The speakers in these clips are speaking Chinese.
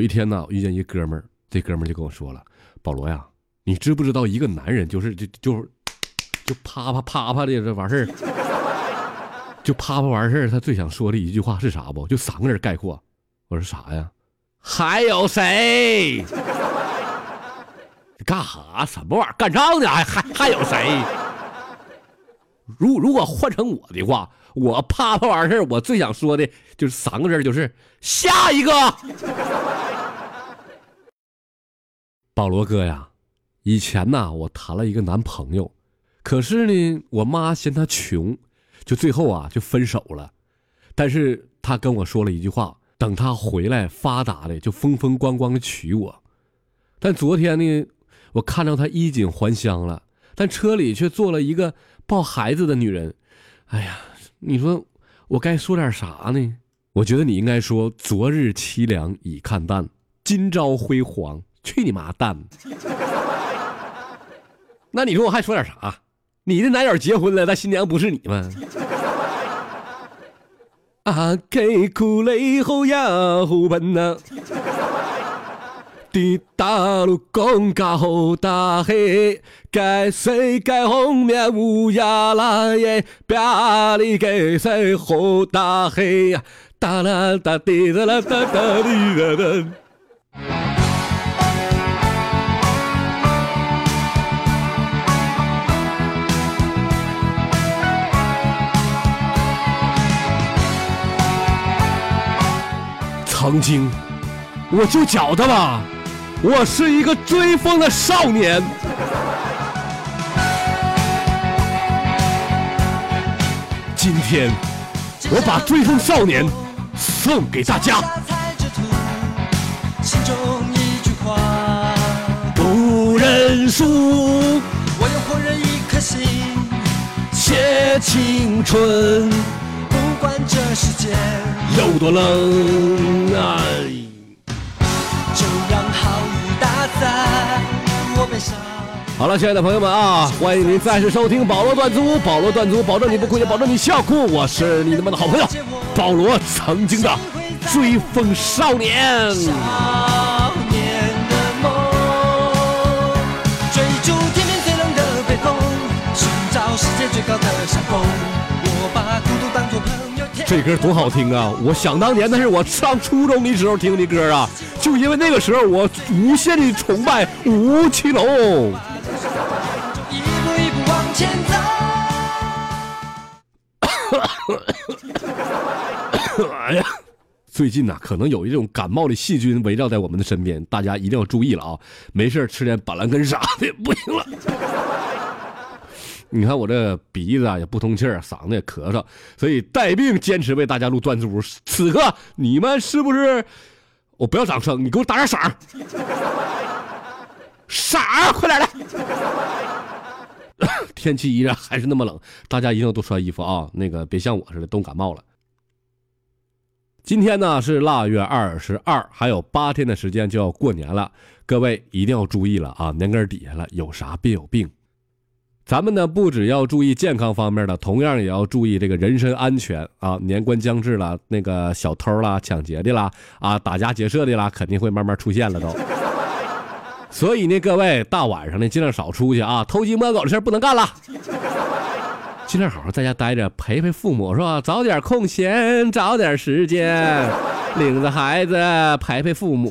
有一天呢，我遇见一哥们儿，这哥们儿就跟我说了：“保罗呀，你知不知道一个男人就是就就就啪啪啪啪的这完事儿，就啪啪完事儿，他最想说的一句话是啥不？就三个人概括。我说啥呀？还有谁？干哈？什么玩意儿？干仗呢？还还还有谁？如如果换成我的话，我啪啪完事儿，我最想说的就是三个字，就是下一个。保罗哥呀，以前呐，我谈了一个男朋友，可是呢，我妈嫌他穷，就最后啊就分手了。但是他跟我说了一句话，等他回来发达的，就风风光光的娶我。但昨天呢，我看到他衣锦还乡了，但车里却坐了一个抱孩子的女人。哎呀，你说我该说点啥呢？我觉得你应该说：昨日凄凉已看淡，今朝辉煌。去你妈蛋！那你说我还说点啥？你的男友结婚了，但新娘不是你吗？啊，给苦泪后呀后奔呐！的大路公高大黑，该谁该红面乌鸦来耶？别里给谁好大黑呀？哒啦哒滴哒啦哒哒滴哒哒。曾经，我就觉得吧，我是一个追风的少年。今天，我把追风少年送给大家。不认输，我用火热一颗心写青春。管这世界有多冷，就让好雨打在我背上。好了，亲爱的朋友们啊，欢迎您再次收听保罗段子保罗段子保证你不哭也，保证你笑哭。我是你们的好朋友保罗，曾经的追风少年。少年的梦，追逐天边最冷的北风，寻找世界最高的山这歌多好听啊！我想当年，那是我上初中的时候听的歌啊，就因为那个时候我无限的崇拜吴奇隆。哎呀，最近呐，可能有一种感冒的细菌围绕在我们的身边，大家一定要注意了啊！没事吃点板蓝根啥的不行了。你看我这鼻子啊也不通气儿，嗓子也咳嗽，所以带病坚持为大家录段子屋。此刻你们是不是？我不要掌声，你给我打点赏儿，赏快点来！天气依然还是那么冷，大家一定要多穿衣服啊！那个别像我似的冻感冒了。今天呢是腊月二十二，还有八天的时间就要过年了，各位一定要注意了啊！年根底下了，有啥别有病。咱们呢，不只要注意健康方面的，同样也要注意这个人身安全啊！年关将至了，那个小偷啦、抢劫的啦、啊打家劫舍的啦，肯定会慢慢出现了都。所以呢，各位大晚上的尽量少出去啊，偷鸡摸狗的事不能干了，尽量好好在家待着，陪陪父母是吧？找点空闲，找点时间，领着孩子陪陪父母，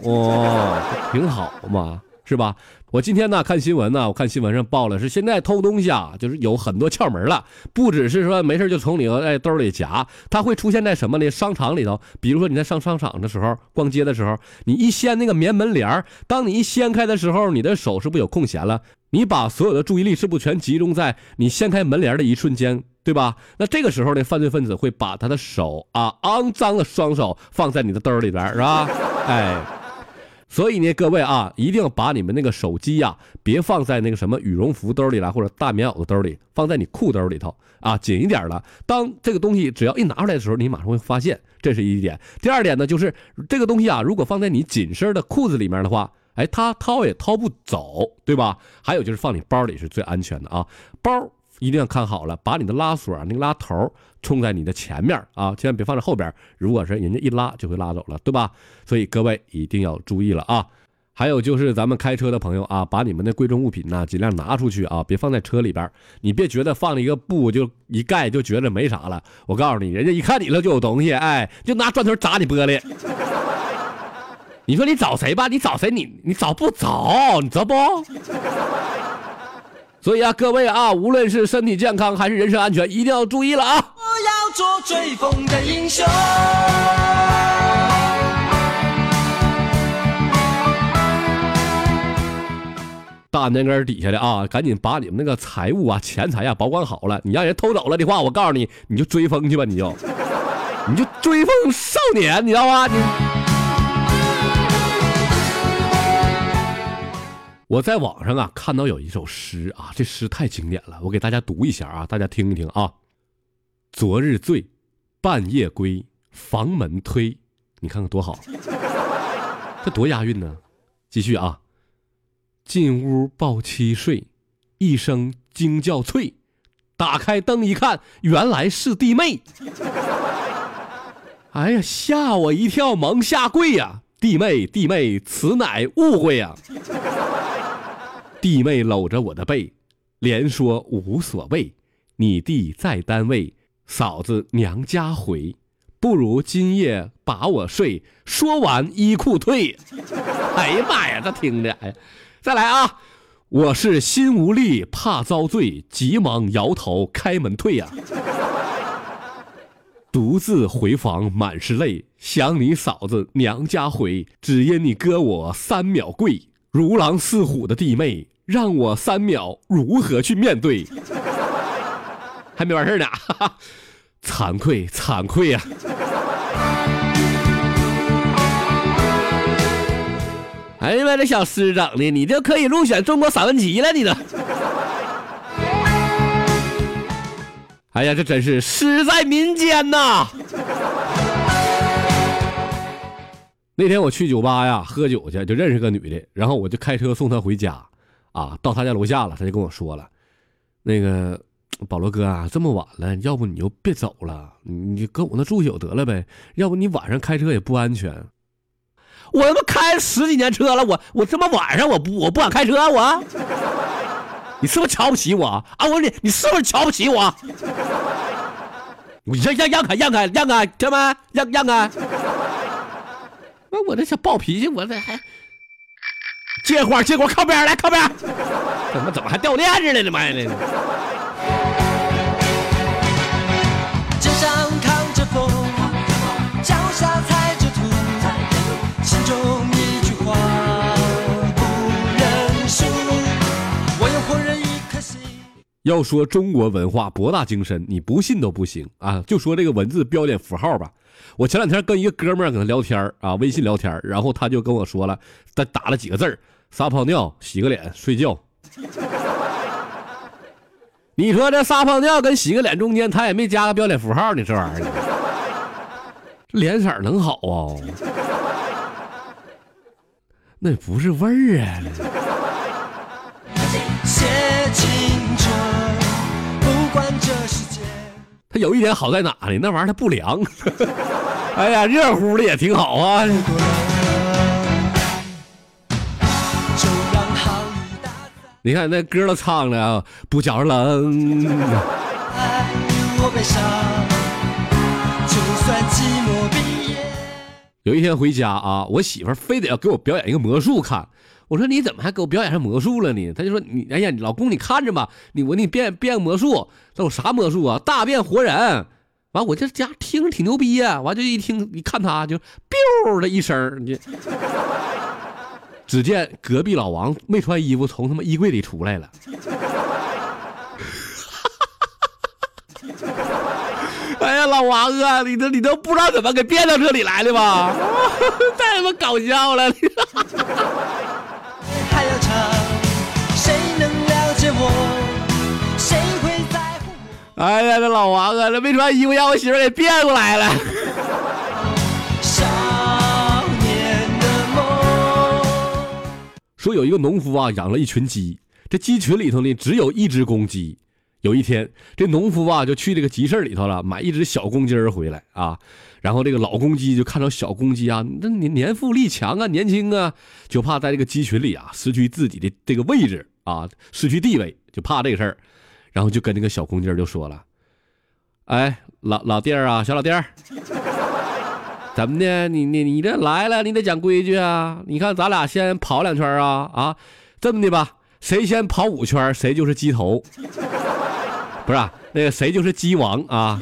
挺好嘛。是吧？我今天呢看新闻呢，我看新闻上报了，是现在偷东西啊，就是有很多窍门了，不只是说没事就从里头在兜里夹，它会出现在什么呢？商场里头，比如说你在上商场的时候，逛街的时候，你一掀那个棉门帘当你一掀开的时候，你的手是不是有空闲了？你把所有的注意力是不是全集中在你掀开门帘的一瞬间，对吧？那这个时候呢，犯罪分子会把他的手啊，肮脏的双手放在你的兜里边，是吧？哎。所以呢，各位啊，一定要把你们那个手机呀，别放在那个什么羽绒服兜里了，或者大棉袄的兜里，放在你裤兜里头啊，紧一点的。当这个东西只要一拿出来的时候，你马上会发现，这是一点。第二点呢，就是这个东西啊，如果放在你紧身的裤子里面的话，哎，它掏也掏不走，对吧？还有就是放你包里是最安全的啊，包。一定要看好了，把你的拉锁那个拉头冲在你的前面啊，千万别放在后边。如果是人家一拉就会拉走了，对吧？所以各位一定要注意了啊！还有就是咱们开车的朋友啊，把你们的贵重物品呢尽量拿出去啊，别放在车里边。你别觉得放了一个布就一盖就觉得没啥了。我告诉你，人家一看你了就有东西，哎，就拿砖头砸你玻璃。你说你找谁吧？你找谁？你你找不着，你知道不？所以啊，各位啊，无论是身体健康还是人身安全，一定要注意了啊！我要做追风的英雄。大年根底下的啊，赶紧把你们那个财物啊、钱财呀保管好了。你让人偷走了的话，我告诉你，你就追风去吧，你就，你就追风少年，你知道吗？你。我在网上啊看到有一首诗啊，这诗太经典了，我给大家读一下啊，大家听一听啊。昨日醉，半夜归，房门推，你看看多好，这多押韵呢。继续啊。进屋抱妻睡，一声惊叫脆，打开灯一看，原来是弟妹。哎呀，吓我一跳，忙下跪呀！弟妹，弟妹，此乃误会呀！弟妹搂着我的背，连说无所谓。你弟在单位，嫂子娘家回，不如今夜把我睡。说完衣裤退。哎呀妈呀，这听着，哎。再来啊！我是心无力，怕遭罪，急忙摇头开门退呀。独自回房满是泪，想你嫂子娘家回，只因你哥我三秒跪，如狼似虎的弟妹，让我三秒如何去面对？还没完事呢，惭愧惭愧呀！哎呀妈，这小诗整的，你就可以入选中国散文集了，你都。哎呀，这真是诗在民间呐！那天我去酒吧呀喝酒去，就认识个女的，然后我就开车送她回家，啊，到她家楼下了，她就跟我说了，那个保罗哥啊，这么晚了，要不你就别走了，你搁我那住宿得了呗，要不你晚上开车也不安全。我他妈开十几年车了，我我他妈晚上我不我不敢开车，我，你是不是瞧不起我啊？我问你，你是不是瞧不起我？我让让让开让开让开，哥们让让开！那我这小暴脾气，我这还接话接话靠边来靠边，怎么怎么还掉链子了呢？妈呀！肩上扛着风，脚下踩。要说中国文化博大精深，你不信都不行啊！就说这个文字标点符号吧。我前两天跟一个哥们儿搁那聊天啊，微信聊天然后他就跟我说了，他打了几个字儿撒泡尿、洗个脸、睡觉。你说这撒泡尿跟洗个脸中间，他也没加个标点符号呢，这玩意儿，脸色能好啊？那不是味儿啊！他有一点好在哪呢？那玩意儿它不凉，哎呀，热乎的也挺好啊。你看那歌都唱了，不觉着冷。有一天回家啊，我媳妇非得要给我表演一个魔术看。我说你怎么还给我表演上魔术了呢？她就说你哎呀，老公你看着吧，你我给你变变个魔术，这有啥魔术啊？大变活人。完我这家听着挺牛逼呀，完就一听一看他就 biu 的一声，你只见隔壁老王没穿衣服从他妈衣柜里出来了。哎呀，老王啊，你都你都不知道怎么给变到这里来的吧？太他妈搞笑了！哎呀，这老王啊，这没穿衣服让我媳妇给变过来了。少年的梦说有一个农夫啊，养了一群鸡，这鸡群里头呢只有一只公鸡。有一天，这农夫啊就去这个集市里头了，买一只小公鸡儿回来啊。然后这个老公鸡就看到小公鸡啊，那年年富力强啊，年轻啊，就怕在这个鸡群里啊失去自己的这个位置啊，失去地位，就怕这个事儿。然后就跟那个小公鸡就说了：“哎，老老弟儿啊，小老弟儿，怎么的？你你你这来了，你得讲规矩啊！你看咱俩先跑两圈啊啊，这么的吧，谁先跑五圈，谁就是鸡头。”不是那个谁就是鸡王啊！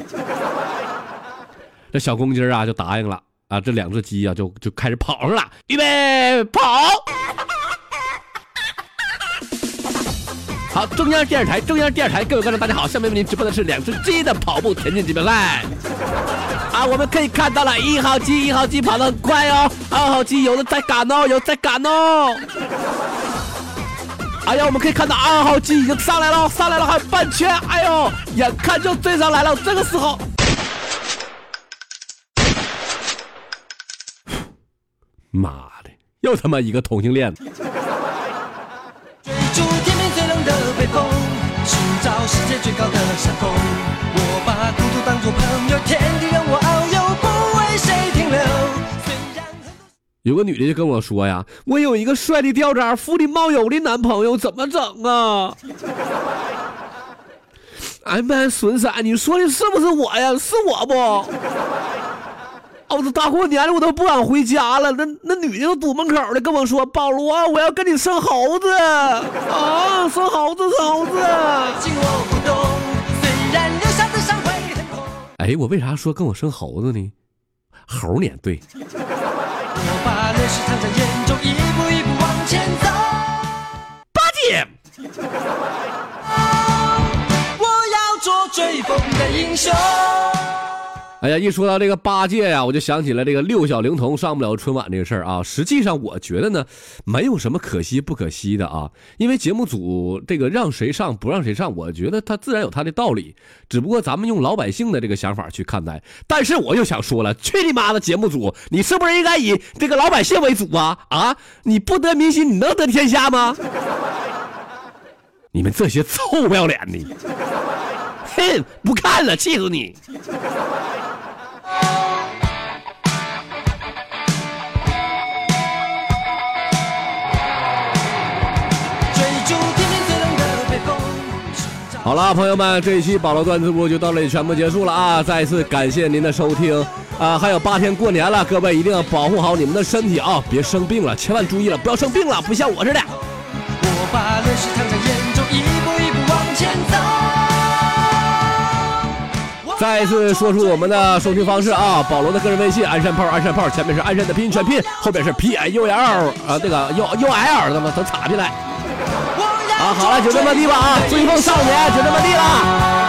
这小公鸡啊就答应了啊，这两只鸡啊就就开始跑上了，预备跑！好，中央电视台，中央电视台，各位观众大家好，下面为您直播的是两只鸡的跑步田径锦标赛啊，我们可以看到了一号鸡，一号鸡跑得很快哦，二号鸡有的在赶哦，有在赶哦。哎呀，我们可以看到二号机已经上来了，上来了，还有半圈，哎呦，眼看就追上来了。这个时候，妈的，又他妈一个同性恋。寻找世界最高的山峰。我把孤独当作朋友，天地让我遨游，不为谁停留。有个女的就跟我说呀：“我有一个帅的吊渣、富的冒油的男朋友，怎么整啊？”哎妈，孙三，你说的是不是我呀？是我不？哦，这大过年的我都不敢回家了。那那女的都堵门口的跟我说：“保罗，我要跟你生猴子啊，生猴子，生猴子。”哎，我为啥说跟我生猴子呢？猴年对。我把泪水藏在眼中，一步一步往前走。八戒，我要做追风的英雄。哎呀，一说到这个八戒呀，我就想起了这个六小龄童上不了春晚这个事儿啊。实际上，我觉得呢，没有什么可惜不可惜的啊。因为节目组这个让谁上不让谁上，我觉得他自然有他的道理。只不过咱们用老百姓的这个想法去看待。但是我又想说了，去你妈的节目组，你是不是应该以这个老百姓为主啊？啊，你不得民心，你能得天下吗？你们这些臭不要脸的，哼，不看了，气死你！好了，朋友们，这一期保罗段子部就到这里全部结束了啊！再一次感谢您的收听啊！还有八天过年了，各位一定要保护好你们的身体啊，别生病了，千万注意了，不要生病了，不像我似的。我把泪水藏在眼中，一步一步往前走。再一次说出我们的收听方式啊！保罗的个人微信：鞍山炮，鞍山炮，前面是鞍山的拼音全拼，后边是 P I U L 啊，那个 U U L，那么都插进来。啊，好了，就这么地吧啊！追梦少年就这么地了。